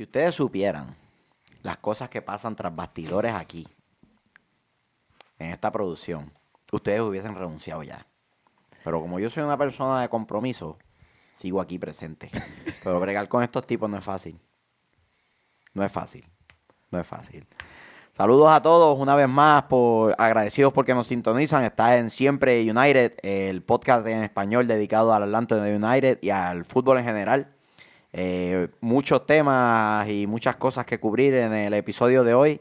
Si ustedes supieran las cosas que pasan tras bastidores aquí, en esta producción, ustedes hubiesen renunciado ya. Pero como yo soy una persona de compromiso, sigo aquí presente. Pero bregar con estos tipos no es fácil. No es fácil. No es fácil. Saludos a todos una vez más, por agradecidos porque nos sintonizan. Está en Siempre United, el podcast en español dedicado al Atlanta United y al fútbol en general. Eh, muchos temas y muchas cosas que cubrir en el episodio de hoy.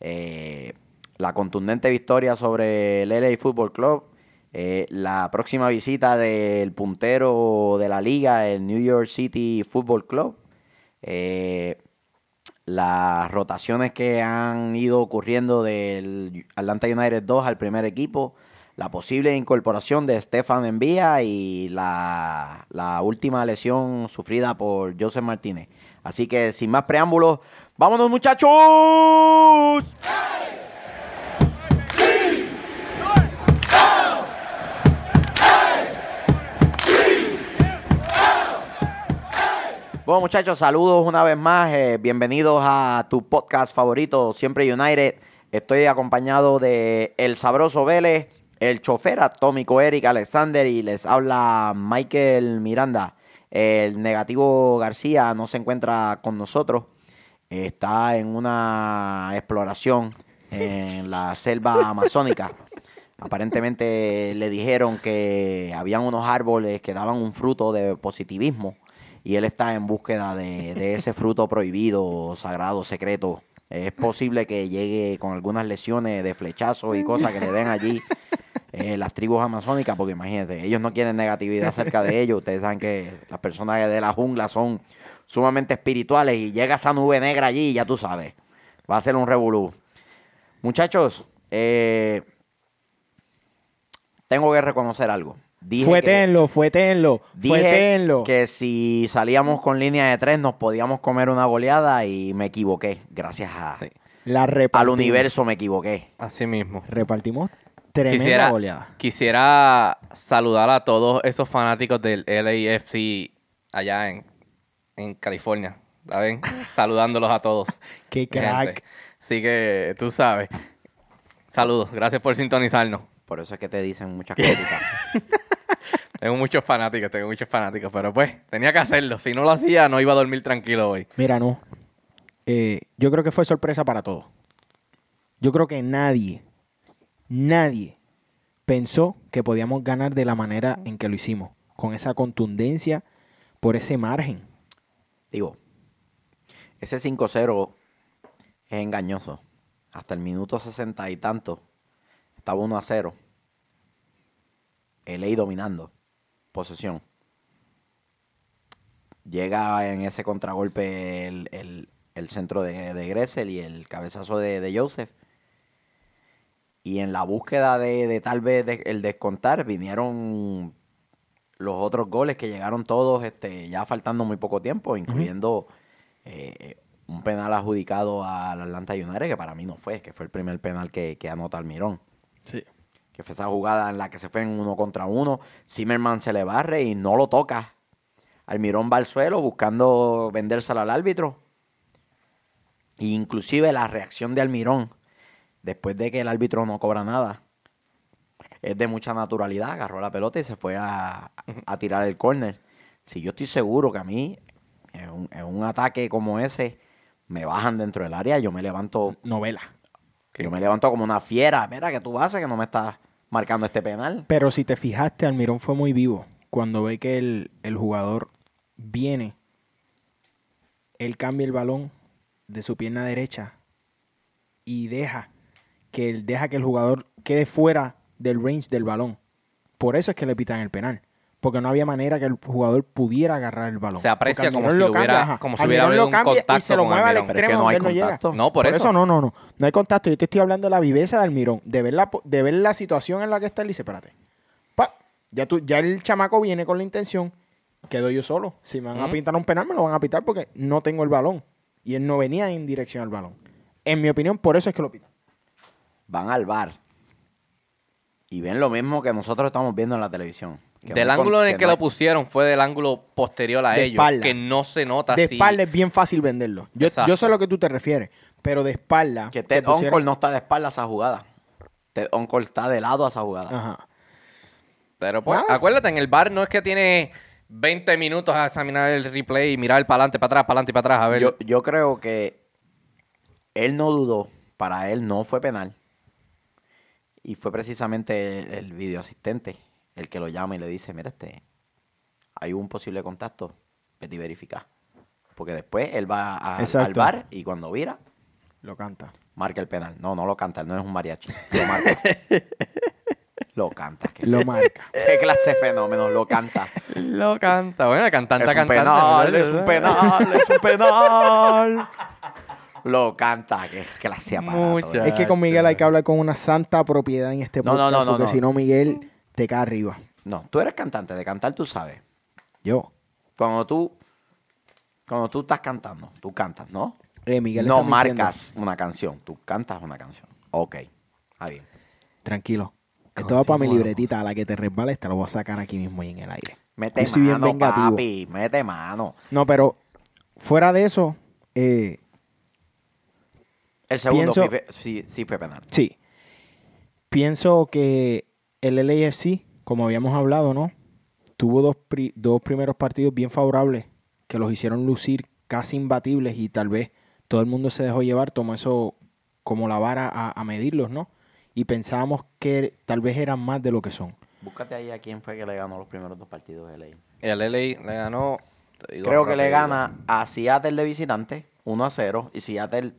Eh, la contundente victoria sobre el LA Football Club. Eh, la próxima visita del puntero de la liga, el New York City Football Club las rotaciones que han ido ocurriendo del Atlanta United 2 al primer equipo, la posible incorporación de Stefan Envía y la, última lesión sufrida por Joseph Martínez. Así que sin más preámbulos, vámonos muchachos. Bueno, muchachos, saludos una vez más. Eh, bienvenidos a tu podcast favorito, Siempre United. Estoy acompañado de El Sabroso Vélez, el chofer atómico Eric Alexander y les habla Michael Miranda. El negativo García no se encuentra con nosotros. Está en una exploración en la selva amazónica. Aparentemente le dijeron que habían unos árboles que daban un fruto de positivismo y él está en búsqueda de, ese fruto prohibido, sagrado, secreto. Es posible que llegue con algunas lesiones de flechazo y cosas que le den allí eh, las tribus amazónicas, porque imagínate, ellos no quieren negatividad acerca de ellos. Ustedes saben que las personas de la jungla son sumamente espirituales y llega esa nube negra allí y ya tú sabes, va a ser un revolú. Muchachos, eh, tengo que reconocer algo. Dije fuetenlo, fuetenlo, dije que si salíamos con línea de tres nos podíamos comer una goleada y me equivoqué. Gracias a, La al universo me equivoqué. Así mismo. Repartimos tremenda goleada. Quisiera saludar a todos esos fanáticos del LAFC allá en, en California. ¿Saben? Saludándolos a todos. Qué crack. Así que tú sabes. Saludos. Gracias por sintonizarnos. Por eso es que te dicen muchas cosas. Tengo muchos fanáticos, tengo muchos fanáticos, pero pues tenía que hacerlo. Si no lo hacía, no iba a dormir tranquilo hoy. Mira, no. Eh, yo creo que fue sorpresa para todos. Yo creo que nadie, nadie pensó que podíamos ganar de la manera en que lo hicimos, con esa contundencia, por ese margen. Digo, ese 5-0 es engañoso. Hasta el minuto sesenta y tanto estaba 1 a 0. LA dominando posesión. Llega en ese contragolpe el, centro de, de, Gressel y el cabezazo de, Joseph. Y en la búsqueda de, tal vez el descontar, vinieron los otros goles que llegaron todos este, ya faltando muy poco tiempo, incluyendo eh, un penal adjudicado al Atlanta United, que para mí no fue, que fue el primer penal que, que anota Almirón. Sí que fue esa jugada en la que se fue en uno contra uno. Zimmerman se le barre y no lo toca. Almirón va al suelo buscando vendérsela al árbitro. E inclusive la reacción de Almirón, después de que el árbitro no cobra nada, es de mucha naturalidad. Agarró la pelota y se fue a, tirar el córner. Si yo estoy seguro que a mí, en un, en un ataque como ese, me bajan dentro del área, yo me levanto... Novela. Yo me levanto como una fiera. Mira, que tú haces que no me estás marcando este penal. Pero si te fijaste, Almirón fue muy vivo. Cuando ve que el, jugador viene, él cambia el balón de su pierna derecha y deja que, él, deja que el jugador quede fuera del range del balón. Por eso es que le pitan el penal porque no había manera que el jugador pudiera agarrar el balón. Se aprecia como si, hubiera, como si hubiera habido un contacto y se lo mueve al extremo no hay no llega. No, por, eso. no, no, no. No hay contacto. Yo te estoy hablando de la viveza de Almirón, de ver la, de ver la situación en la que está él y dice, espérate. Pa, ya, tú, ya el chamaco viene con la intención, quedo yo solo. Si me van a pintar un penal, me lo van a pitar porque no tengo el balón. Y él no venía en dirección al balón. En mi opinión, por eso es que lo pitan. Van al bar y ven lo mismo que nosotros estamos viendo en la televisión Que Del ángulo con- en el que no lo pusieron fue del ángulo posterior a De ellos, espalda. que no se nota De así. espalda es bien fácil venderlo. Yo, sé a lo que tú te refieres, pero de espalda. Que Ted pusieron- Oncol no está de espalda a esa jugada. Ted Oncol está de lado a esa jugada. Ajá. Pero pues, Nada. acuérdate, en el bar no es que tiene 20 minutos a examinar el replay y mirar para adelante, para atrás, para adelante y para atrás. A ver. Yo, yo creo que él no dudó. Para él no fue penal. Y fue precisamente el, el videoasistente el que lo llama y le dice, mira, este, hay un posible contacto, vete y verifica. Porque después él va a- al bar y cuando vira, Lo canta. marca el penal. No, no lo canta, él no es un mariachi. Lo marca. lo canta. Qué, Lo marca. qué clase de fenómeno, lo canta. Lo canta. Bueno, cantante, Es un cantante. penal, ¿verdad? es un penal, es un penal. Lo canta, qué clase aparato. Es que con Miguel hay que hablar con una santa propiedad en este No, no, podcast, no, no, porque no. si no, Miguel te cae arriba. No, tú eres cantante, de cantar tú sabes. Yo. Cuando tú, cuando tú estás cantando, tú cantas, ¿no? Eh, Miguel no mintiendo. marcas una canción, tú cantas una canción. Ok, está bien. Tranquilo. Esto va para mi libretita. A la que te resbales te lo voy a sacar aquí mismo y en el aire. Mete Yo soy bien mano, papi, mete mano. No, pero fuera de eso, eh, El segundo Pienso- sí, fue- sí, sí fue penal. sí. Pienso que el LAFC, como habíamos hablado, ¿no? Tuvo dos, pri- dos primeros partidos bien favorables que los hicieron lucir casi imbatibles y tal vez todo el mundo se dejó llevar, tomó eso como la vara a, a medirlos, ¿no? Y pensábamos que tal vez eran más de lo que son. Búscate ahí a quién fue que le ganó los primeros dos partidos de ley. El LA le ganó. Creo que le gana a Seattle de visitante 1 a 0 y Seattle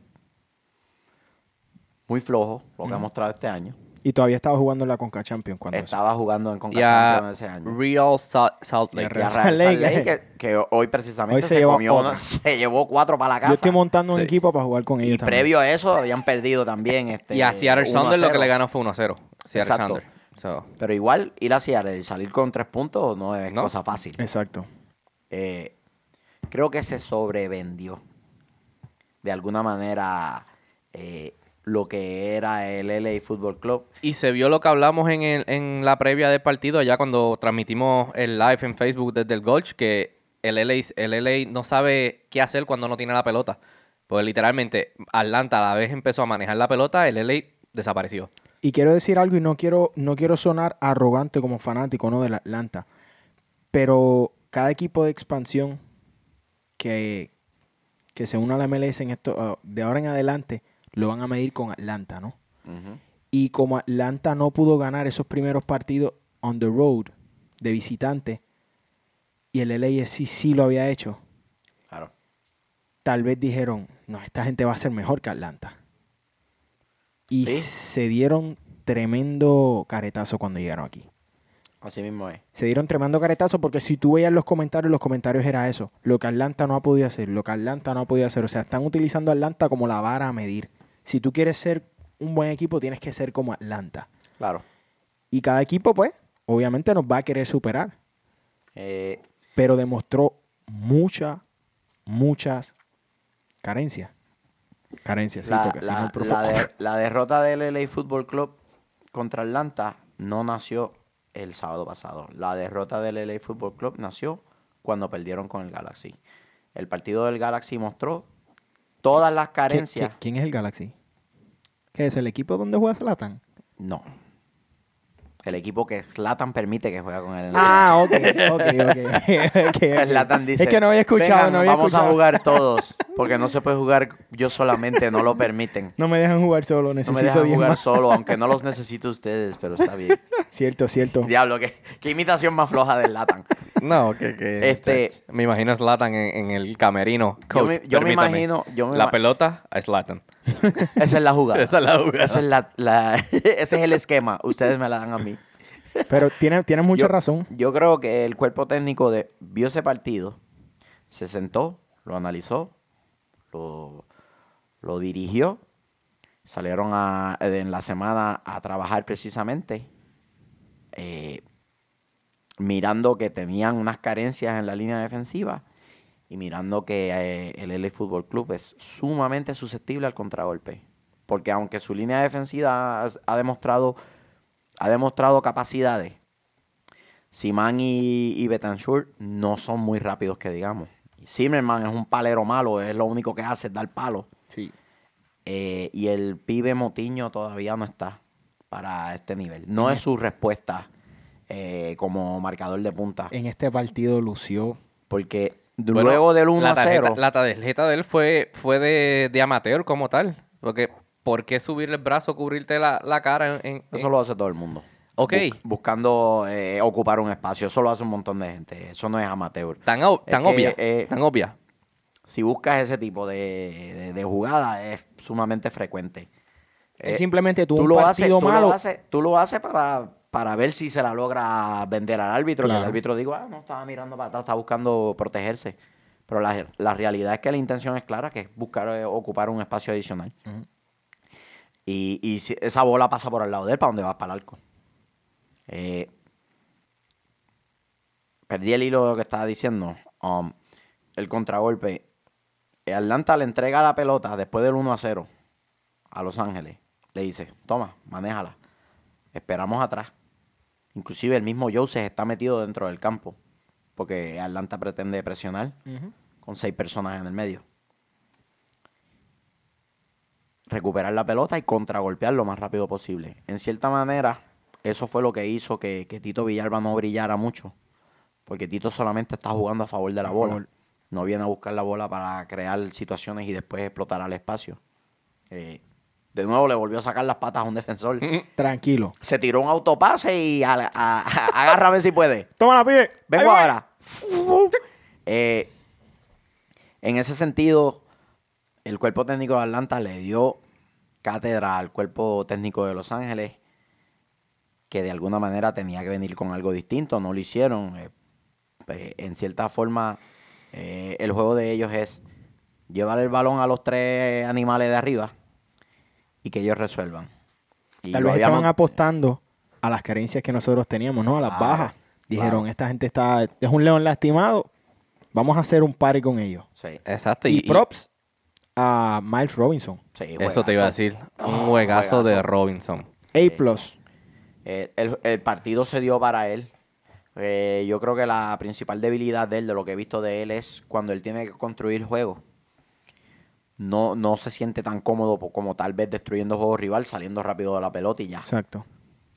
muy flojo, lo que ha mostrado este año. Y todavía estaba jugando en la Conca Champions cuando eso. Estaba jugando en Conca Champions ese año. Real Sa- Salt a Lake. Real Salt Salt Lake, Lake, que, que hoy precisamente Hoy se se, llevó comió se llevó cuatro para la casa. Yo estoy montando un equipo para jugar con ellos y también. previo a eso habían perdido también. Este, Y a Seattle 1 a Thunder lo que 0. le ganó fue 1-0. Seattle. Thunder. So, Pero igual ir a Seattle y salir con tres puntos no es No. cosa fácil. Exacto. Eh, creo que se sobrevendió de alguna manera eh, lo que era el LA Football Club. Y se vio lo que hablamos en, el- en la previa del partido, allá cuando transmitimos el live en Facebook desde el Gulch, que el LA, el LA no sabe qué hacer cuando no tiene la pelota. Porque literalmente Atlanta a la vez empezó a manejar la pelota, el LA desapareció. Y quiero decir algo y no quiero, no quiero sonar arrogante como fanático ¿no? del Atlanta. Pero cada equipo de expansión que, que se una a la MLS en esto, ah, de ahora en adelante lo van a medir con Atlanta, ¿no? Y como Atlanta no pudo ganar esos primeros partidos on the road de visitante y el LAFC sí lo había hecho, Claro. tal vez dijeron, no, esta gente va a ser mejor que Atlanta. Y Sí. se dieron tremendo caretazo cuando llegaron aquí. Así mismo es. Se dieron tremendo caretazo porque si tú veías los comentarios, los comentarios era eso. Lo que Atlanta no ha podido hacer, lo que Atlanta no ha podido hacer. O sea, están utilizando a Atlanta como la vara a medir. Si tú quieres ser un buen equipo, tienes que ser como Atlanta. Claro. Y cada equipo, pues, obviamente nos va a querer superar. Eh, Pero demostró muchas, muchas carencias. Carencias, sí, la, porque si la- no, la de- la derrota del LA Football Club contra Atlanta no nació el sábado pasado. La derrota del LA Football Club nació cuando perdieron con el Galaxy. El partido del Galaxy mostró todas las ¿Qui- carencias. qui- ¿Quién es el Galaxy? ¿Qué es el equipo donde juega Zlatan? No. El equipo que Slatan permite que juega con el Ah, ok, ok, ok. ok, ok. Zlatan dice, es que no había escuchado, "Vengan, no había vamos escuchado. a jugar todos, porque no se puede jugar yo solamente, no lo permiten. No me dejan jugar solo, No me necesito dejan 10 jugar más. solo, aunque no los necesito ustedes, pero está bien. Cierto, cierto. Diablo, qué, qué imitación más floja del Latan. No, que, que Este- me imagino a Zlatan en, en el camerino. Yo me, yo me permítame. imagino, yo me la ima- pelota a Zlatan. esa es la jugada. Esa es la jugada. Esa es la- la- ese es el esquema. Ustedes me la dan a mí. Pero tienes tiene mucha Yo- razón. Yo creo que el cuerpo técnico de, vio ese partido, se sentó, lo analizó, lo, dirigió, salieron en la semana a trabajar precisamente, eh, mirando que tenían unas carencias en la línea defensiva y mirando que eh, el LA Fútbol Club es sumamente susceptible al contragolpe. Porque aunque su línea defensiva ha, ha demostrado, ha demostrado capacidades, Simán y, y Betancourt no son muy rápidos que digamos. Zimmerman es un palero malo, es lo único que hace es dar palo. Sí. Eh, y el pibe Motiño todavía no está para este nivel. No es su respuesta eh, como marcador de punta. En este partido lució. Porque Bueno, luego del 1 la a tarjeta, 0. La tarjeta de él fue, fue de, de amateur como tal. Porque, ¿por qué subirle el brazo, cubrirte la, la cara? En, en- Eso lo hace todo el mundo. Ok. Bus- buscando eh, ocupar un espacio. Eso lo hace un montón de gente. Eso no es amateur. Tan, ob- Es tan que, obvia. eh, tan obvia. Si buscas ese tipo de, de, de jugada, es sumamente frecuente. Él Eh, simplemente tú un lo partido haces, tú malo. Lo haces, tú lo haces para, para ver si se la logra vender al árbitro. Que el árbitro diga, ah, no estaba mirando para atrás, está buscando protegerse. Pero la, la realidad es que la intención es clara, que es buscar eh, ocupar un espacio adicional. Y, y si esa bola pasa por al lado de él, ¿para dónde va? Para el arco. Eh, perdí el hilo de lo que estaba diciendo. Um, el contragolpe. Atlanta le entrega la pelota después del 1 a 0 a Los Ángeles. Le dice, toma, manéjala. Esperamos atrás. Inclusive el mismo Joseph está metido dentro del campo. Porque Atlanta pretende presionar con seis personas en el medio. Recuperar la pelota y contragolpear lo más rápido posible. En cierta manera, eso fue lo que hizo que, que Tito Villalba no brillara mucho. Porque Tito solamente está jugando a favor de la bola. No viene a buscar la bola para crear situaciones y después explotar al espacio. Eh, de nuevo le volvió a sacar las patas a un defensor. Tranquilo. Se tiró un autopase y a- a- a- agárrame si puede. Toma la pie. Vengo ahora. Eh, en ese sentido, el cuerpo técnico de Atlanta le dio cátedra al cuerpo técnico de Los Ángeles, que de alguna manera tenía que venir con algo distinto. No lo hicieron. Eh, pues, en cierta forma, eh, el juego de ellos es llevar el balón a los tres animales de arriba y que ellos resuelvan. Y Tal lo vez habíamos- estaban apostando a las carencias que nosotros teníamos, ¿no? A las Claro, bajas. Dijeron, claro. esta gente está, es un león lastimado, vamos a hacer un party con ellos. Sí, Exacto. Y, Y, y props a Miles Robinson. sí, eso te iba a decir. Ah, Un juegazo de juegazo. Robinson. A plus. Eh, el, el partido se dio para él. Eh, yo creo que la principal debilidad de él, de lo que he visto de él, es cuando él tiene que construir juegos. No, no se siente tan cómodo como tal vez destruyendo juego rival, saliendo rápido de la pelota y ya. Exacto.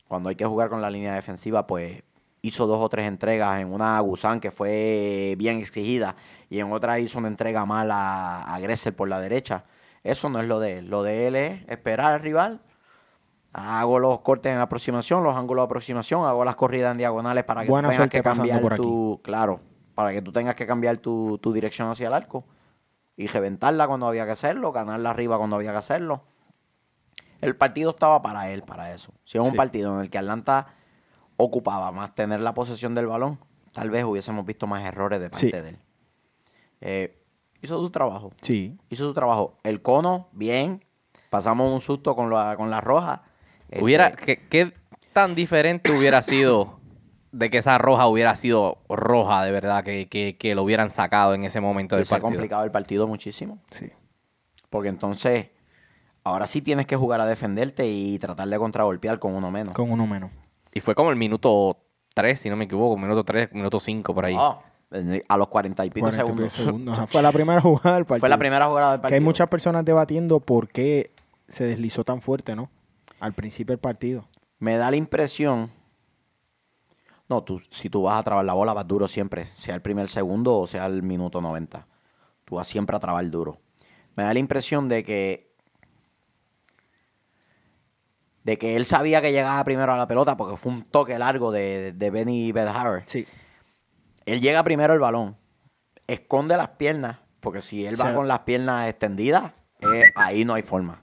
Cuando hay que jugar con la línea defensiva, pues hizo dos o tres entregas en una a Gusán que fue bien exigida y en otra hizo una entrega mal a, a Gressel por la derecha. Eso no es lo de él. Lo de él es esperar al rival. Hago los cortes en aproximación, los ángulos de aproximación, hago las corridas en diagonales para que Buena tú tengas que cambiar por aquí. tu, claro, para que tú tengas que cambiar tu, tu dirección hacia el arco y reventarla cuando había que hacerlo, ganarla arriba cuando había que hacerlo. El partido estaba para él, para eso. Si es un partido en el que Atlanta ocupaba más tener la posesión del balón, tal vez hubiésemos visto más errores de parte Sí. de él. Eh, hizo su trabajo. Sí. Hizo su trabajo. El cono, bien. Pasamos un susto con la, con la roja. Este, Hubiera, ¿qué, qué tan diferente hubiera sido de que esa roja hubiera sido roja de verdad, que, que, que lo hubieran sacado en ese momento del se ha partido? complicado el partido muchísimo. Sí. Porque entonces, ahora sí tienes que jugar a defenderte y tratar de contragolpear con uno menos. Con uno menos. Y fue como el minuto 3, si no me equivoco, minuto 3, minuto 5 por ahí. Ah, a los cuarenta y pico 40 y pico segundos. segundos. Ajá, Fue la primera jugada del partido. Fue la primera jugada del Que partido. hay muchas personas debatiendo por qué se deslizó tan fuerte, ¿no? Al principio del partido. Me da la impresión. No, tú, si tú vas a trabar la bola, vas duro siempre, sea el primer segundo o sea el minuto 90. Tú vas siempre a trabar duro. Me da la impresión de que. de que él sabía que llegaba primero a la pelota porque fue un toque largo de, de Benny Bedhauer. Sí. Él llega primero al balón, esconde las piernas, porque si él va con las piernas extendidas, eh, ahí no hay forma.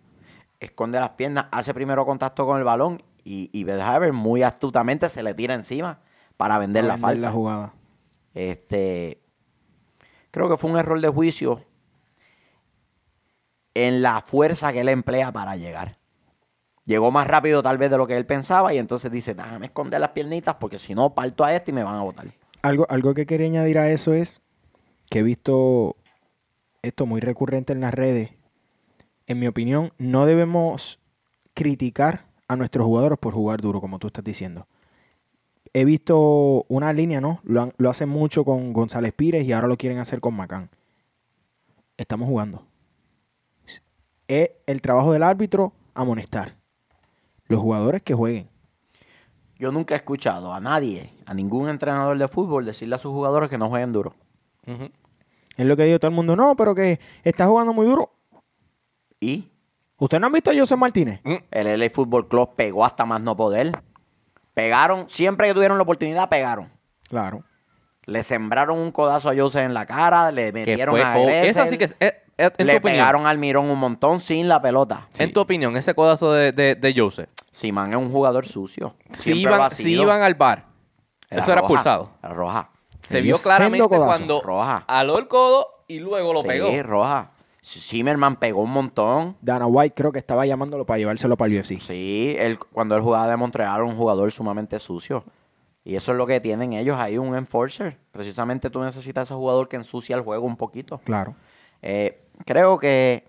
Esconde las piernas, hace primero contacto con el balón y, y Bedhauer muy astutamente se le tira encima para vender la Vender falta. la jugada. Este, creo que fue un error de juicio en la fuerza que él emplea para llegar. Llegó más rápido tal vez de lo que él pensaba y entonces dice, déjame esconder las piernitas porque si no parto a este y me van a botar. Algo, algo que quería añadir a eso es que he visto esto muy recurrente en las redes. En mi opinión, no debemos criticar a nuestros jugadores por jugar duro, como tú estás diciendo. he visto una línea, ¿no? Lo, han- lo hacen mucho con González Pires y ahora lo quieren hacer con Macán. Estamos jugando. Es el trabajo del árbitro amonestar. Los jugadores que jueguen. Yo nunca he escuchado a nadie, a ningún entrenador de fútbol, decirle a sus jugadores que no jueguen duro. Es lo que dijo todo el mundo. No, pero que está jugando muy duro. Y ¿Ustedes no han visto a José Martínez? el LA Football Club pegó hasta más no poder. Pegaron, siempre que tuvieron la oportunidad, pegaron. Claro. Le sembraron un codazo a Jose en la cara, le metieron fue- a oh, Gressel, esa sí que es, eh, eh, en le tu opinión, pegaron al Mirón un montón sin la pelota. en tu opinión, ese codazo de, de, de Jose, Simán es un jugador sucio. si iban, ha si iban al bar, eso era roja, expulsado. Era roja. Se vio claramente cuando Roja. aló el codo y luego lo Sí, pegó. roja. Zimmerman pegó un montón. Dana White creo que estaba llamándolo para llevárselo para el UFC. Sí, él, cuando él jugaba de Montreal un jugador sumamente sucio. Y eso es lo que tienen ellos ahí, un enforcer. Precisamente tú necesitas ese jugador que ensucia el juego un poquito. Claro. Eh, creo que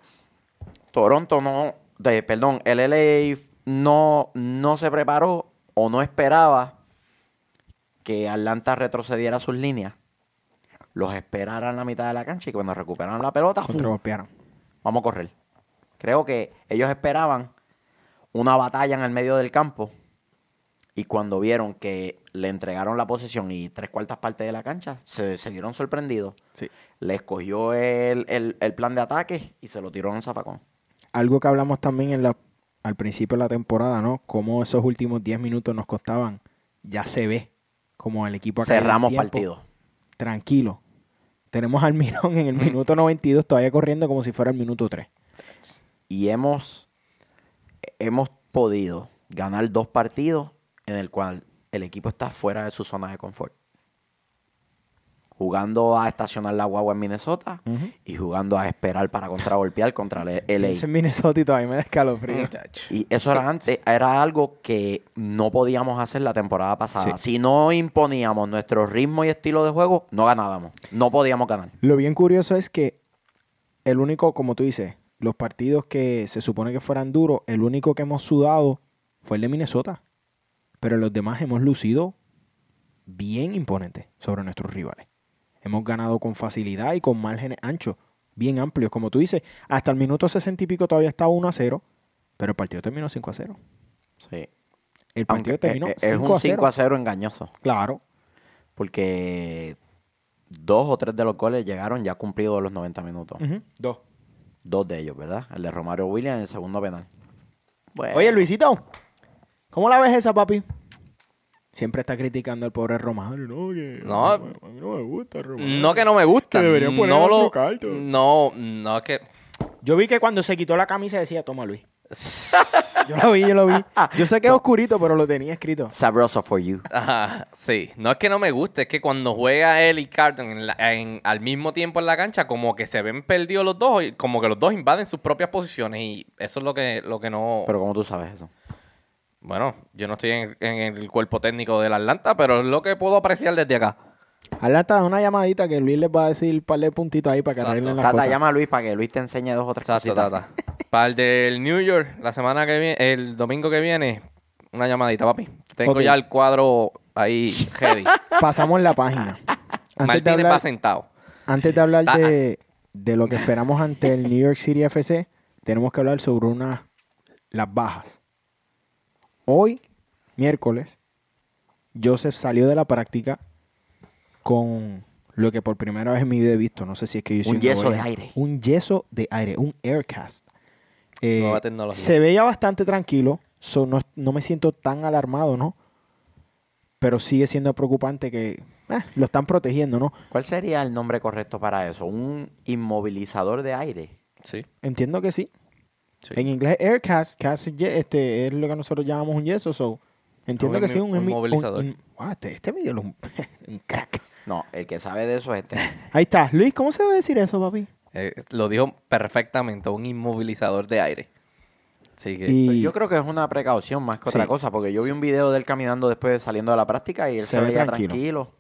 Toronto no, de, perdón, el LA no, no se preparó o no esperaba que Atlanta retrocediera sus líneas. Los esperara en la mitad de la cancha y cuando recuperaron la pelota, ¡fum! Contragolpearon. vamos a correr. Creo que ellos esperaban una batalla en el medio del campo y cuando vieron que le entregaron la posesión y tres cuartas partes de la cancha, se, se vieron sorprendidos. Sí. Le escogió el, el- el plan de ataque y se lo tiró en un zafacón. Algo que hablamos también en la, al principio de la temporada, ¿no? Cómo esos últimos 10 minutos nos costaban. Ya se ve como el equipo Cerramos partido. Tranquilo. Tenemos al Mirón en el minuto 92 todavía corriendo como si fuera el minuto 3. Y hemos, hemos podido ganar dos partidos en el cual el equipo está fuera de su zona de confort. Jugando a estacionar la guagua en Minnesota y jugando a esperar para contragolpear contra el LA. Es Minnesota y todavía me da escalofrío. Y eso era antes, era algo que no podíamos hacer la temporada pasada. Sí. Si no imponíamos nuestro ritmo y estilo de juego, no ganábamos. No podíamos ganar. Lo bien curioso es que el único, como tú dices, los partidos que se supone que fueran duros, el único que hemos sudado fue el de Minnesota. Pero los demás hemos lucido bien imponentes sobre nuestros rivales. Hemos ganado con facilidad y con márgenes anchos, bien amplios. Como tú dices, hasta el minuto 60 y pico todavía estaba 1 a 0, pero el partido terminó 5 a 0. Sí. El partido Aunque terminó es, es 5 un a 0. 5 a 0 engañoso. Claro. Porque dos o tres de los goles llegaron ya cumplidos los 90 minutos. Dos. Dos de ellos, ¿verdad? El de Romario Williams y el segundo penal. Bueno, Oye, Luisito, ¿cómo la ves esa, papi? Siempre está criticando al pobre Romario. No, que No. a mí no me gusta Romario. No que no me gusta. Que deberían poner no otro lo. No, no es que. Yo vi que cuando se quitó la camisa decía, toma Luis. Yo lo vi, yo lo vi. Yo sé que es oscurito, pero lo tenía escrito. Sabroso for you. Ajá, sí. No es que no me guste, es que cuando juega él y Carton en la- en- al mismo tiempo en la cancha, como que se ven perdidos los dos, y como que los dos invaden sus propias posiciones y eso es lo que, lo que no... Pero ¿cómo tú sabes eso? Bueno, yo no estoy en, en el cuerpo técnico del Atlanta, pero es lo que puedo apreciar desde acá. Atlanta, una llamadita que Luis les va a decir un par de puntitos ahí para que arreglen las Tata, cosas. llama a Luis para que Luis te enseñe dos o tres Exacto, cositas. tata. Para el del New York, la semana que viene, el domingo que viene, una llamadita, papi. Tengo ya el cuadro ahí ready. Pasamos la página. Antes de Martínez va sentado. antes de, hablar de, de lo que esperamos ante el New York City FC, tenemos que hablar sobre unas las bajas. Hoy, miércoles, Joseph salió de la práctica con lo que por primera vez en mi vida he visto. No sé si es que yo soy Un yeso de aire. Un yeso de aire, un aircast. Eh, Nueva tecnología. se veía bastante tranquilo. so no, no me siento tan alarmado, ¿no? Pero sigue siendo preocupante que eh, lo están protegiendo, ¿no? ¿Cuál sería el nombre correcto para eso? Un inmovilizador de aire. Sí. Entiendo que sí. Sí. En inglés, aircast, cast es este, es lo que nosotros llamamos un yeso. So, entiendo que sí, un, inmovilizador. in- ah, este, este dio un, un crack. No, el que sabe de eso es este. Ahí está. Luis, ¿cómo se debe decir eso, papi? Eh, lo dijo perfectamente, un inmovilizador de aire. Así que, Y Yo creo que es una precaución más que otra cosa, porque yo vi un video de él caminando después de saliendo de la práctica y él se, Se ve veía tranquilo. tranquilo.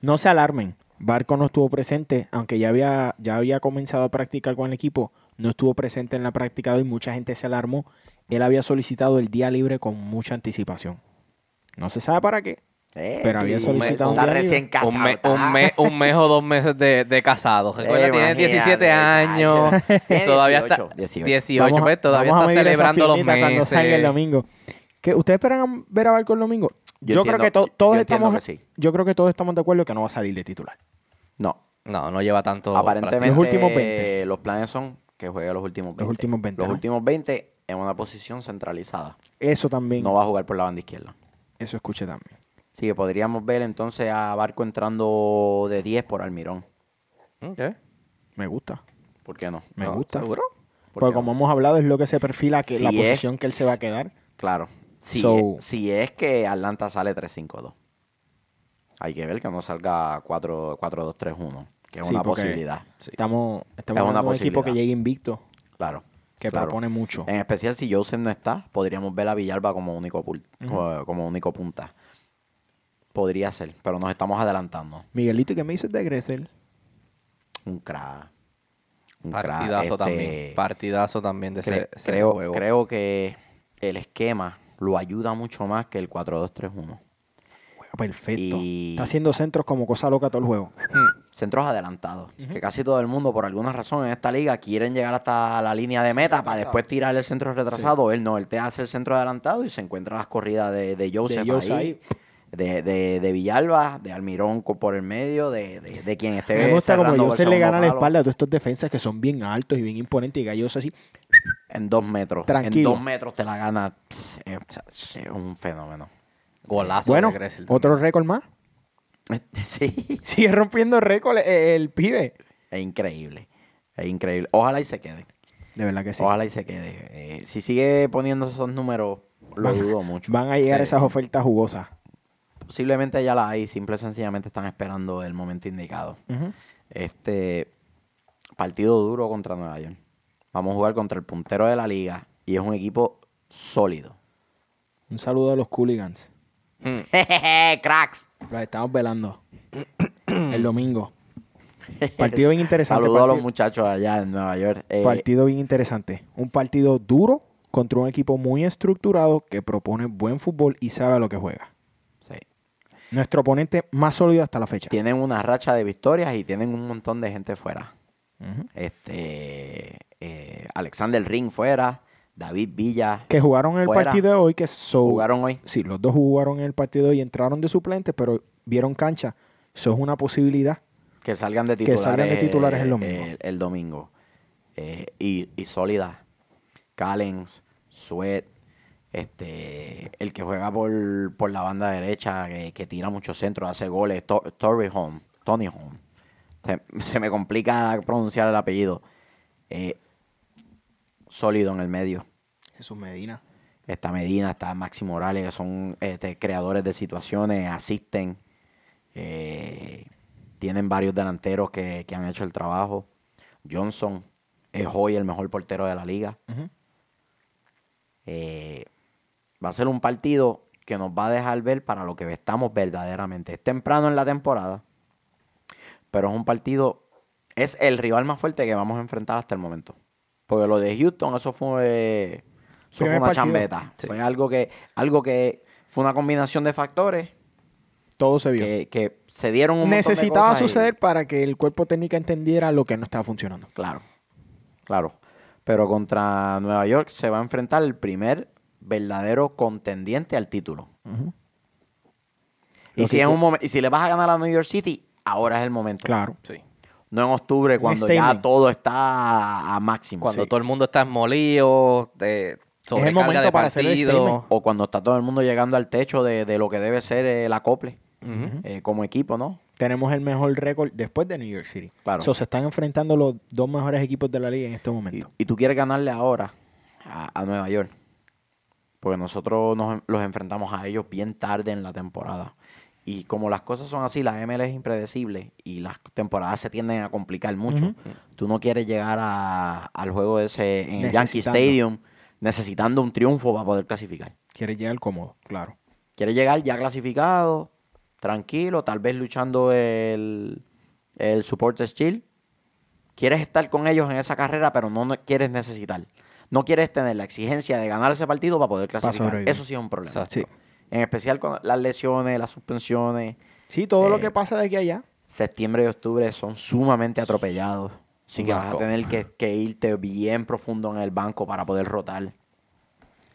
no se alarmen. Barco no estuvo presente, aunque ya había, ya había comenzado a practicar con el equipo, no estuvo presente en la práctica de hoy, mucha gente se alarmó. Él había solicitado el día libre con mucha anticipación. No se sabe para qué. Eh, Pero había solicitado un día recién libre. casado. Un, me- está- un, mes, un mes o dos meses de, de casado. Recuerda, Eh, tiene imagínate, 17 años. Todavía 18, está. 18. 18, Vamos a- pues, todavía vamos a está celebrando los cuando meses. salga el domingo. ¿Qué, ¿Ustedes esperan ver a Barco el domingo? Yo, creo entiendo- que to- todos estamos que sí. yo creo que todos estamos de acuerdo que no va a salir de titular. No, No, no lleva tanto. aparentemente Los últimos 20. los planes son que juegue los últimos 20. Los últimos 20, Los ¿no? últimos 20 en una posición centralizada. Eso también, No va a jugar por la banda izquierda. eso escuché también. Así que podríamos ver entonces a Barco entrando de 10 por Almirón. Ok. Me gusta. ¿Por qué no? Me No, gusta. ¿Seguro? ¿Por Porque qué no? como hemos hablado es lo que se perfila que Si la es- posición que él se va a quedar. Claro. Si, So- es, si es que Atlanta sale 3-5-2. Hay que ver que no salga 4 4-2-3-1. Que es Sí, una posibilidad. Sí. Estamos, estamos Es una un equipo que llegue invicto, Claro. que claro. propone mucho. En especial si Joseph no está, podríamos ver a Villalba como único, pul- como, como único punta. Podría ser, pero nos estamos adelantando. Miguelito, ¿y qué me dices de Gressel? Un crack. Un crack, Partidazo este, también. Partidazo también de cre- ese, ese creo, juego. creo que el esquema lo ayuda mucho más que el 4-2-3-1. Juega perfecto. Y- Está haciendo centros como cosa loca todo el juego. Centros adelantados. Que casi todo el mundo, por alguna razón en esta liga, quieren llegar hasta la línea de meta para después tirar el centro retrasado. Él no, él te hace el centro adelantado y se encuentra las corridas de, de Joseph De Joseph ahí. ahí. De, de, de Villalba, de Almirón por el medio, de, de, de quien esté Me gusta como se le gana la espalda a todos estos defensas que son bien altos y bien imponentes y gallosos así. En dos metros. Tranquilo. En dos metros te la gana. Es, un fenómeno. Golazo Bueno, otro récord más. Sí, Sigue rompiendo récord el, el pibe. es increíble. Es increíble. Ojalá y se quede. De verdad que sí. Ojalá y se quede. Eh, si sigue poniendo esos números, lo Van- dudo mucho. Van a llegar Sí. esas ofertas jugosas. Posiblemente ya las hay, simple y sencillamente están esperando el momento indicado. Este partido duro contra Nueva York. Vamos a jugar contra el puntero de la liga y es un equipo sólido. Un saludo a los Cooligans. Cracks. Los estamos velando. el domingo. Partido bien interesante. Saludos a los muchachos allá en Nueva York. Eh, Partido bien interesante. Un partido duro contra un equipo muy estructurado que propone buen fútbol y sabe a lo que juega. sí. Nuestro oponente más sólido hasta la fecha. Tienen una racha de victorias y tienen un montón de gente fuera. Este eh, Alexander Ring fuera, David Villa Que jugaron el Fuera. partido de hoy, que so- jugaron hoy. Sí, los dos jugaron el partido de hoy, entraron de suplentes, pero vieron cancha. Eso es una posibilidad. Que salgan de Que titulares, salgan de titulares el eh, domingo. el- el domingo. Eh, y, y sólida. Callens, Sweat, este, el que juega por, por la banda derecha, que, que tira muchos centros, hace goles, To- Torrey Home, Tony Home. Se, se me complica pronunciar el apellido. Eh, sólido en el medio. Jesús Medina. Está Medina, está Maxi Morales, que son este, creadores de situaciones, asisten. eh, tienen varios delanteros que, que han hecho el trabajo. Johnson es hoy el mejor portero de la liga. Eh, va a ser un partido que nos va a dejar ver para lo que estamos verdaderamente. Es temprano en la temporada, pero es un partido, es el rival más fuerte que vamos a enfrentar hasta el momento. Porque lo de Houston, eso fue, eso fue una partido. chambeta. Sí. Fue algo que, algo que fue una combinación de factores Todo se vio. que, que se dieron un montón de Necesitaba y- suceder para que el cuerpo técnico entendiera lo que no estaba funcionando. Claro, claro. Pero contra Nueva York se va a enfrentar el primer verdadero contendiente al título. Y Lo si, cu- un y si le vas a ganar a New York City, ahora es el momento. Claro. Sí. No en octubre, cuando ya todo está a máximo. Cuando Sí. todo el mundo está molido, de sobrecarga momento de para hacer el. O cuando está todo el mundo llegando al techo de, de lo que debe ser el acople eh, como equipo, ¿no? Tenemos el mejor récord después de New York City. Claro. So, se están enfrentando los dos mejores equipos de la liga en este Y, momento. y tú quieres ganarle ahora a, a Nueva York. Porque nosotros nos, los enfrentamos a ellos bien tarde en la temporada. Y como las cosas son así, la ML es impredecible y las temporadas se tienden a complicar mucho. Tú no quieres llegar a- al juego ese en el Yankee. Stadium necesitando un triunfo para poder clasificar. Quieres llegar cómodo, claro. Quieres llegar ya clasificado, tranquilo, tal vez luchando el, el Supporters Shield. Quieres estar con ellos en esa carrera, pero no quieres necesitar. No quieres tener la exigencia de ganar ese partido para poder clasificar. Eso sí es un problema. Exacto. Sí. En especial con las lesiones, las suspensiones. Sí, todo lo Eh, que pasa de aquí a allá. Septiembre y octubre son sumamente atropellados. Así que vas a tener que, que irte bien profundo en el banco para poder rotar.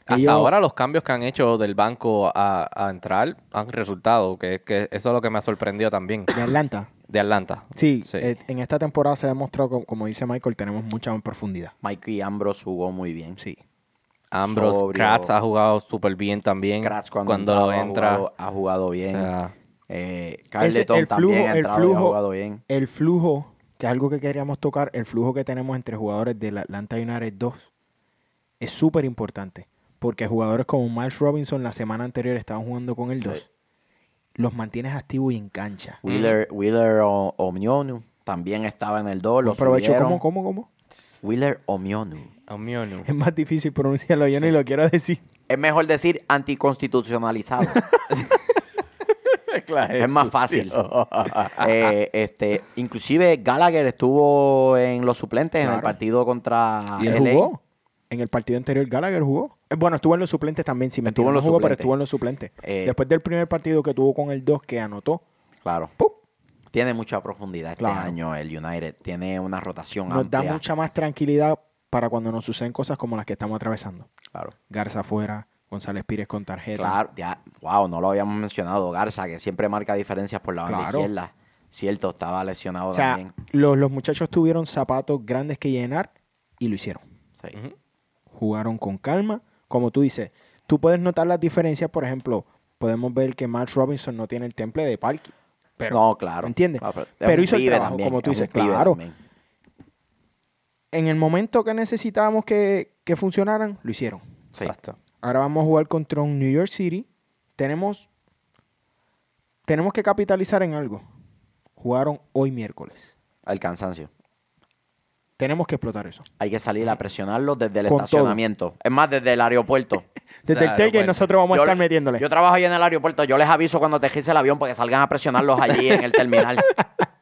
Hasta Ellos- ahora los cambios que han hecho del banco a, a entrar han resultado, que, que eso es lo que me ha sorprendido también, De Atlanta. de Atlanta. Sí, Sí. eh, en esta temporada se ha demostrado, como, como dice Michael, tenemos mucha más profundidad. Mikey Ambrose jugó muy bien. Sí. Ambrose Sobrio. Kratz ha jugado súper bien también. Kratz cuando, cuando entraba, lo ha entra. jugado- ha jugado o bien. sea, Eh, Ese- Carleton el también flujo- ha el entrado y ha flujo- jugado bien. El flujo, que es algo que queríamos tocar, el flujo que tenemos entre jugadores del Atlanta United 2 es súper importante. Porque jugadores como Miles Robinson la semana anterior estaban jugando con el 2. Sí. Los mantienes activos y en cancha. Wheeler, Wheeler O- Omionu también estaba en el 2. Lo Aprovecho. ¿cómo, cómo, cómo? Wheeler Omionu. Es más difícil pronunciarlo, yo ni lo quiero decir. Es mejor decir anticonstitucionalizado. es más fácil. Eh, este, inclusive Gallagher estuvo en los suplentes en el partido contra Y él LA. jugó. En el partido anterior Gallagher jugó. Eh, Bueno, estuvo en los suplentes también, si me Estuvo en no los jugó, pero estuvo en los suplentes. Eh, Después del primer partido que tuvo con el 2 que anotó, Claro. ¡pum! Tiene mucha profundidad este Claro. año el United. Tiene una rotación nos da mucha más tranquilidad para cuando nos suceden cosas como las que estamos atravesando. Claro. Garza afuera, González Pires con tarjeta. Claro, ya, wow, no lo habíamos mencionado. Garza, que siempre marca diferencias por la banda Claro. izquierda. Cierto, estaba lesionado O sea, también. los, los muchachos tuvieron zapatos grandes que llenar y lo hicieron. Sí. Jugaron con calma. Como tú dices, tú puedes notar las diferencias. Por ejemplo, podemos ver que Max Robinson no tiene el temple de Parky. Pero, no, claro. ¿entiendes? Claro, Pero hizo el trabajo, también, como tú dices, claro. también. En el momento que necesitábamos que, que funcionaran, lo hicieron. Sí. Exacto. Ahora vamos a jugar contra un New York City. Tenemos, tenemos que capitalizar en algo. Jugaron hoy miércoles. Al cansancio. Tenemos que explotar eso. Hay que salir a presionarlos desde el Con todo. estacionamiento. Es más, desde el aeropuerto. Desde el tailgate nosotros vamos a estar metiéndole. Yo trabajo ahí en el aeropuerto. Yo les aviso cuando te el avión para que salgan a presionarlos allí en el terminal.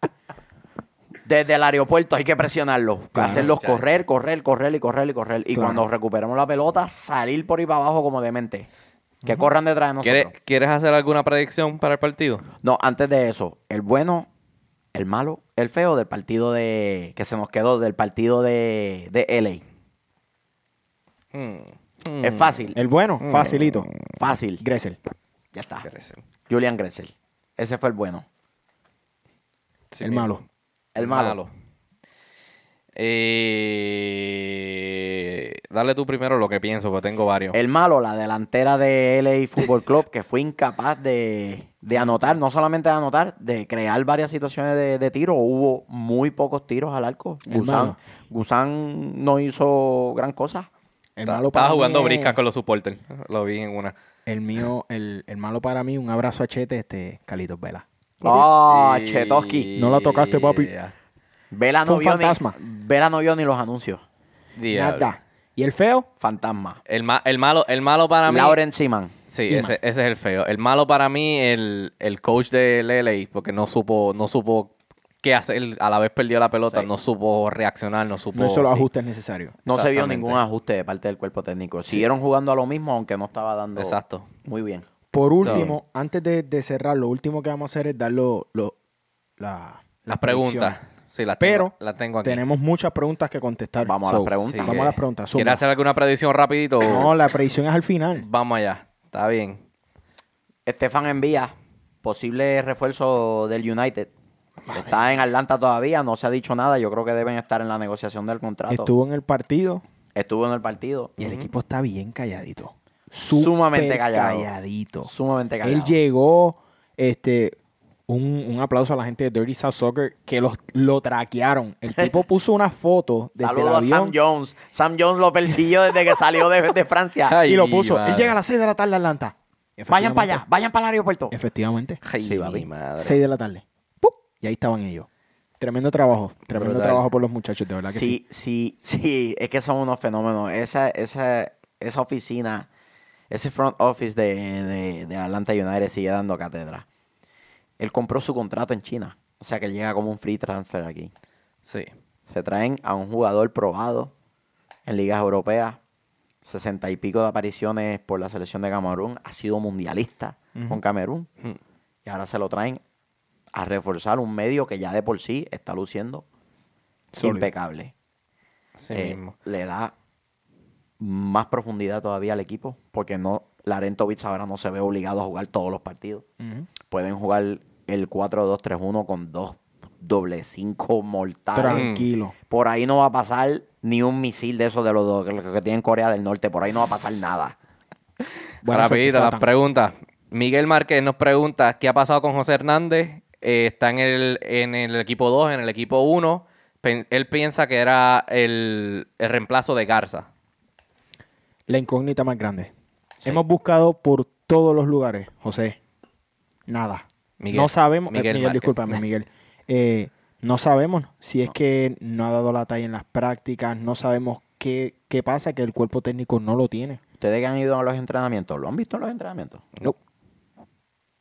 Desde el aeropuerto hay que presionarlos. Claro, hacerlos correr, correr, correr y correr y correr. Y Claro. cuando recuperemos la pelota, salir por ahí para abajo como demente. Que corran detrás de nosotros. ¿Quieres, ¿Quieres hacer alguna predicción para el partido? No, antes de eso, el bueno, el malo, el feo del partido de. que se nos quedó del partido de, de LA. Hmm. Es fácil. El bueno, Mm. facilito. Fácil. Gressel. Ya está. Gressel. Julian Gressel. Ese fue el bueno. Sí el mismo. malo. El malo. Eh, dale tú primero lo que pienso, porque tengo varios. El malo, la delantera de LA Football Club, que fue incapaz de, de anotar, no solamente de anotar, de crear varias situaciones de, de tiro. Hubo muy pocos tiros al arco. Gusán. Gusán no hizo gran cosa. El malo Estaba jugando es- briscas con los supporters. Lo vi en una. El mío, el, el malo para mí, un abrazo a Chete, este, Calitos Vela. Ah, Y- Chetoski. No la tocaste, papi. Vela Fue no, un vio ni, fantasma. Vela no vio ni los anuncios. Diablo. Nada. ¿Y el feo? Fantasma. El, ma- el malo, el malo para mí. Lauren Seaman. Sí, ese, ese es el feo. El malo para mí, el, el coach de LA, porque no supo, no supo qué hacer. A la vez perdió la pelota, Sí. no supo reaccionar, no supo. No hizo los ajustes necesarios. No se vio ningún ajuste de parte del cuerpo técnico. Siguieron jugando a lo mismo, aunque no estaba dando Exacto. muy bien. Por So- último, antes de, de cerrar, lo último que vamos a hacer es dar lo, lo- la, Las preguntas. Sí, las tengo, Pero las tengo aquí. tenemos muchas preguntas que contestar. Vamos a las preguntas. Sí, Vamos a las preguntas. ¿Quieres hacer alguna predicción rapidito? No, la predicción es al final. Vamos allá. Está bien. Estefan envía posible refuerzo del United. Está en Atlanta todavía, no se ha dicho nada. Yo creo que deben estar en la negociación del contrato. Estuvo en el partido Estuvo en el partido. y el equipo está bien calladito. Sumamente callado. calladito. Sumamente callado. Él llegó, este, un, un aplauso a la gente de Dirty South Soccer que los, lo traquearon. El tipo puso una foto desde Saludos el a avión Sam Jones. Sam Jones lo persiguió desde que salió de, de Francia. Ay, y lo puso. madre. Él llega a las 6 de la tarde a Atlanta. vayan para allá, vayan para el aeropuerto. Efectivamente. Ay, Sí, mi papi. madre. 6 de la tarde. ¡Pup! Y ahí estaban ellos. Tremendo trabajo. Tremendo Brutal. trabajo por los muchachos, de verdad que sí. Sí, sí, sí, es que son unos fenómenos. Esa, esa, esa oficina, ese front office de, de, de Atlanta United sigue dando cátedra. Él compró su contrato en China. O sea que él llega como un free transfer aquí. Sí. Se traen a un jugador probado en ligas europeas. sesenta y pico de apariciones por la selección de Camerún, ha sido mundialista con Camerún. Y ahora se lo traen a reforzar un medio que ya de por sí está luciendo Sólido. impecable. Así Eh, mismo. le da más profundidad todavía al equipo, porque no Larentovich ahora no se ve obligado a jugar todos los partidos. Pueden jugar el 4-2-3-1 con dos doble cinco mortales. Tranquilo. Por ahí no va a pasar ni un misil de esos de los dos que, que tienen Corea del Norte. Por ahí no va a pasar nada. Suerte, Rapidito, las preguntas. Miguel Márquez nos pregunta qué ha pasado con José Hernández. Eh, está en el, en el equipo 2, en el equipo 1. Pen- él piensa que era el, el reemplazo de Garza. La incógnita más grande. Hemos buscado por todos los lugares, José. Nada. Miguel. no sabemos. eh, Miguel discúlpame, Miguel. Eh, no sabemos si es que no ha dado la talla en las prácticas. No sabemos qué, qué pasa, que el cuerpo técnico no lo tiene. Ustedes que han ido a los entrenamientos, ¿lo han visto en los entrenamientos? No.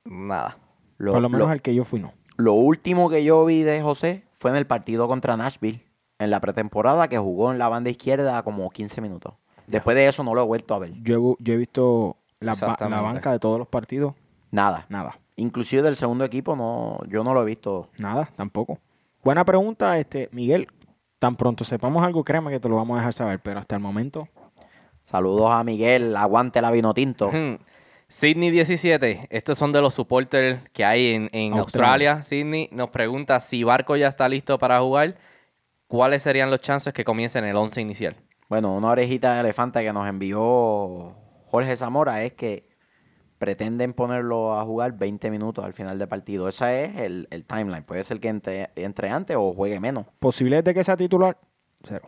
Nada. Lo, por lo menos al que yo fui, no. lo último que yo vi de José fue en el partido contra Nashville, en la pretemporada, que jugó en la banda izquierda como 15 minutos. Después de eso no lo he vuelto a ver. Yo, he bu- yo he visto la, ba- la Exactamente. banca de todos los partidos. Nada. Nada. Inclusive del segundo equipo, no, yo no lo he visto. Nada, tampoco. Buena pregunta, este, Miguel. Tan pronto sepamos algo, créeme que te lo vamos a dejar saber, pero hasta el momento, Saludos a Miguel, aguante la vino tinto. Hmm. Sydney 17, estos son de los supporters que hay en, en Australia. Australia. Sydney nos pregunta si Barco ya está listo para jugar. ¿Cuáles serían los chances que comiencen el 11 inicial? Bueno, una orejita de elefante que nos envió Jorge Zamora es que pretenden ponerlo a jugar 20 minutos al final del partido. Ese es el, el timeline. Puede ser que entre, entre antes o juegue menos. posibilidades de que sea titular, cero.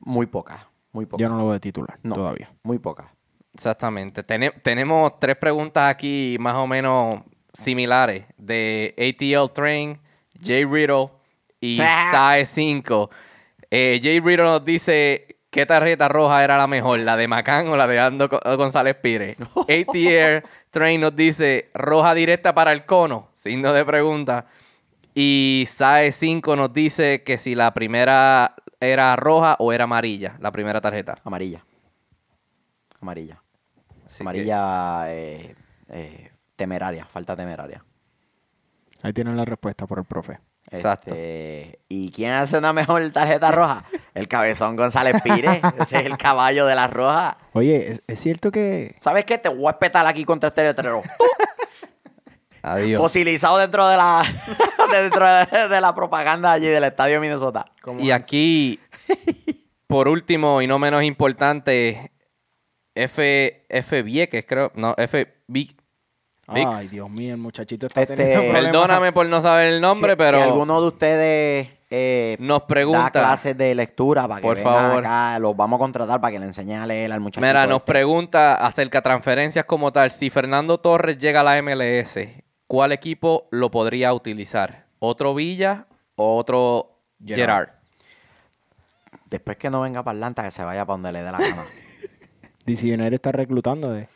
Muy pocas. Muy pocas. Yo no lo veo de titular No. todavía. Muy pocas. Exactamente. Tene- tenemos tres preguntas aquí más o menos similares de ATL Train, Jay Riddle y SAE 5. Eh, Jay Riddle nos dice qué tarjeta roja era la mejor, la de Macán o la de Ando González Pires. ATL Train nos dice roja directa para el cono, signo de pregunta. Y SAE 5 nos dice que si la primera era roja o era amarilla, la primera tarjeta. Amarilla. Amarilla. Así que- Amarilla eh, eh, temeraria. Falta temeraria. Ahí tienen la respuesta por el profe. Exacto. Este, ¿Y quién hace una mejor tarjeta roja? El cabezón González Pires. Ese es el caballo de la roja. Oye, ¿es, es cierto que ¿Sabes qué? Te voy a espetar aquí contra este letrero. Adiós. Fosilizado dentro de la dentro de, de la propaganda allí del estadio de Minnesota. Y aquí, por último y no menos importante, F, F Vieques, creo. No, F Vi- Vix. Ay, Dios mío, el muchachito está Este, teniendo. Perdóname por no saber el nombre, Si- pero si alguno de ustedes eh, nos da pregunta. clases de lectura para que Por vengan favor. acá, los vamos a contratar para que le enseñen a leer al muchacho. Mira, nos pregunta acerca de transferencias como tal. Si Fernando Torres llega a la MLS, ¿cuál equipo lo podría utilizar? ¿Otro Villa o otro Gerard. Gerard? Después que no venga para Atlanta, que se vaya para donde le dé la gana. DC United está reclutando de.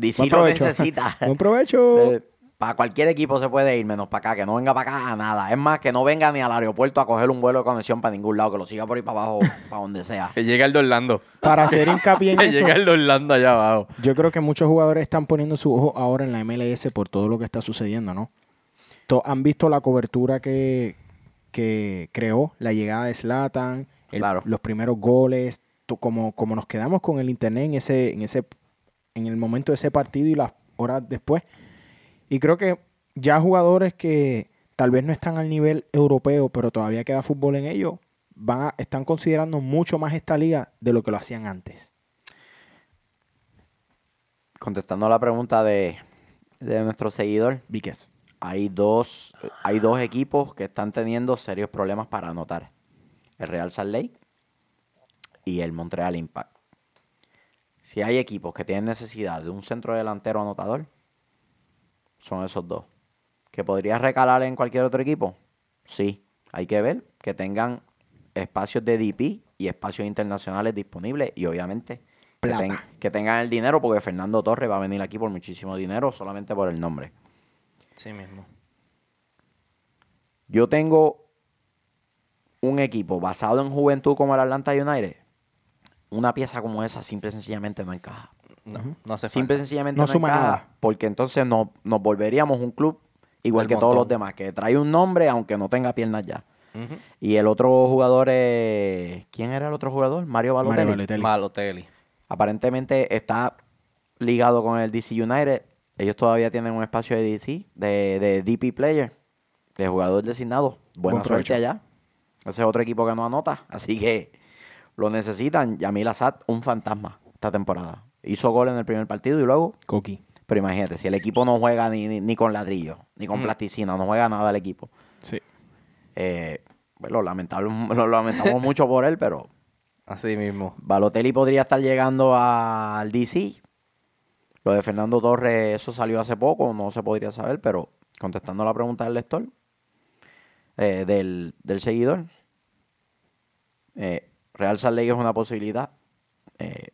DC Buen lo provecho. necesita. Buen provecho. para cualquier equipo se puede ir, menos para acá. Que no venga para acá a nada. Es más, que no venga ni al aeropuerto a coger un vuelo de conexión para ningún lado. Que lo siga por ahí para abajo, para donde sea. Que llegue el de Orlando. Para hacer hincapié en Que eso, llegue el de Orlando allá abajo. yo creo que muchos jugadores están poniendo su ojo ahora en la MLS por todo lo que está sucediendo, ¿no? Han visto la cobertura que, que creó, la llegada de Slatan, Claro. los primeros goles, como, como nos quedamos con el internet en ese, en ese, en el momento de ese partido y las horas después. Y creo que ya jugadores que tal vez no están al nivel europeo, pero todavía queda fútbol en ellos, van a- están considerando mucho más esta liga de lo que lo hacían antes. Contestando a la pregunta de, de nuestro seguidor, Víquez. hay dos, hay dos equipos que están teniendo serios problemas para anotar. El Real Salt Lake y el Montreal Impact. Si hay equipos que tienen necesidad de un centro delantero anotador, son esos dos. ¿Que podría recalar en cualquier otro equipo? Sí. Hay que ver que tengan espacios de DP y espacios internacionales disponibles y obviamente que, ten- que tengan el dinero porque Fernando Torres va a venir aquí por muchísimo dinero solamente por el nombre. Sí mismo. Yo tengo un equipo basado en juventud como el Atlanta United. Una pieza como esa simple y sencillamente no encaja. No, no hace Simple y sencillamente No no, suma encaja, nada. porque entonces no- nos volveríamos un club igual que todos los demás, que trae un nombre aunque no tenga piernas ya. Y el otro jugador es... ¿Quién era el otro jugador? Mario Balotelli. Mario Balotelli. Balotelli. Aparentemente está ligado con el DC United. Ellos todavía tienen un espacio de DC, de, de DP Player, de jugador designado. Buena Buen suerte allá. Ese es otro equipo que no anota. Así que lo necesitan. Yamil Assad, un fantasma esta temporada. Hizo gol en el primer partido y luego... Coqui. Pero imagínate, si el equipo no juega ni, ni, ni con ladrillo, ni con Mm. plasticina, no juega nada el equipo. Sí. Eh, lo, lamentable, lo lamentamos mucho por él, pero Así mismo. Balotelli podría estar llegando al DC. Lo de Fernando Torres, eso salió hace poco, no se podría saber, pero contestando la pregunta del lector, eh, del, del seguidor, eh, Real Salt Lake es una posibilidad, eh,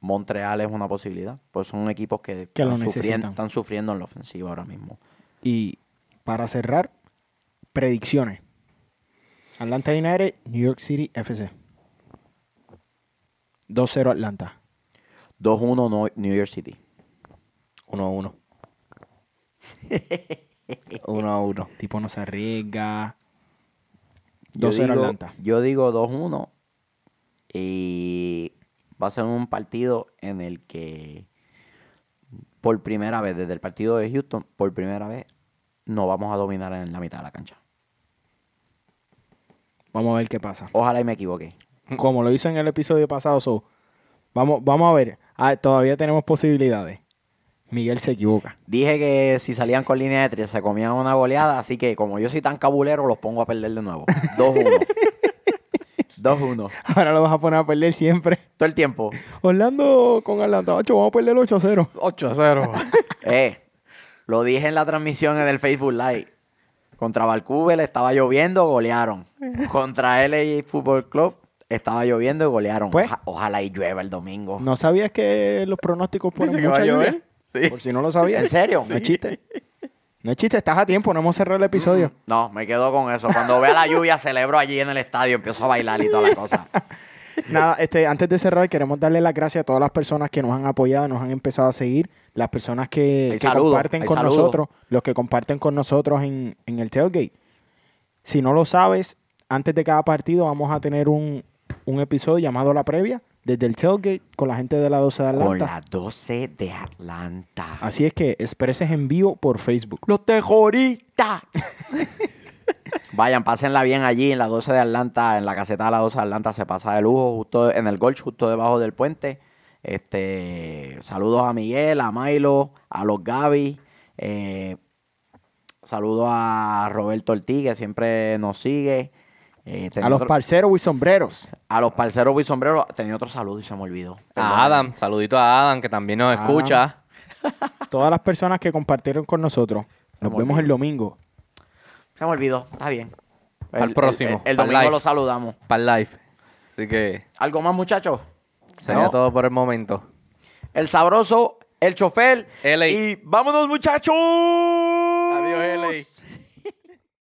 Montreal es una posibilidad, pues son equipos que, están, sufriendo, necesitan. están sufriendo en la ofensiva ahora mismo. Y para cerrar, predicciones. Atlanta United, New York City FC. 2-0 Atlanta. 2-1 no- New York City. 1 a 1. 1 a 1. Tipo no se arriesga. Yo 2-0 digo- Atlanta. Yo digo 2-1 y va a ser un partido en el que por primera vez, desde el partido de Houston, por primera vez, no vamos a dominar en la mitad de la cancha. Vamos a ver qué pasa. Ojalá y me equivoque. Como lo hizo en el episodio pasado, so, vamos, vamos a ver. Ah, todavía tenemos posibilidades. Miguel se equivoca. Dije que si salían con línea de tres se comían una goleada, así que como yo soy tan cabulero, los pongo a perder de nuevo. 2-1. 2-1. Ahora lo vas a poner a perder siempre. Todo el tiempo. Orlando con Atlanta 8, vamos a perder 8-0. 8 a 0. Eh, lo dije en la transmisión en el Facebook Live. Contra Vancouver estaba lloviendo, golearon. Contra LA Football Club estaba lloviendo y golearon. Pues. Oja- ojalá y llueva el domingo. ¿No sabías que los pronósticos ponen Dice que va mucha a llover. lluvia? Sí. Por si no lo sabías. ¿En serio? No es chiste. No es chiste, estás a tiempo, no hemos cerrado el episodio. No, me quedo con eso. Cuando vea la lluvia, celebro allí en el estadio, empiezo a bailar y toda la cosa. Nada, este, antes de cerrar, queremos darle las gracias a todas las personas que nos han apoyado, nos han empezado a seguir, las personas que, comparten con nosotros, los que comparten con nosotros en, en el tailgate. Si no lo sabes, antes de cada partido vamos a tener un, un episodio llamado La Previa, desde el tailgate, con la gente de la 12 de Con Atlanta. la 12 de Atlanta. Así es que expreses en vivo por Facebook. Los terroristas. Vayan, pásenla bien allí en la 12 de Atlanta, en la caseta de la 12 de Atlanta se pasa de lujo, justo en el Golch, justo debajo del puente. Este, saludos a Miguel, a Milo, a los Gaby, eh, saludos a Roberto Ortiz, que siempre nos sigue. Eh, A los otro- parceros y sombreros. a los parceros y sombreros, tenía otro saludo y se me olvidó. Perdón. A Adam, saludito a Adam, que también nos Adam. escucha. Todas las personas que compartieron con nosotros. Nos vemos el domingo. Se me olvidó, está bien. Para el próximo, El, el para el domingo lo saludamos. Para el live. Así que ¿Algo más, muchachos? sería No. todo por el momento. El sabroso, el chofer. LA. Y vámonos, muchachos.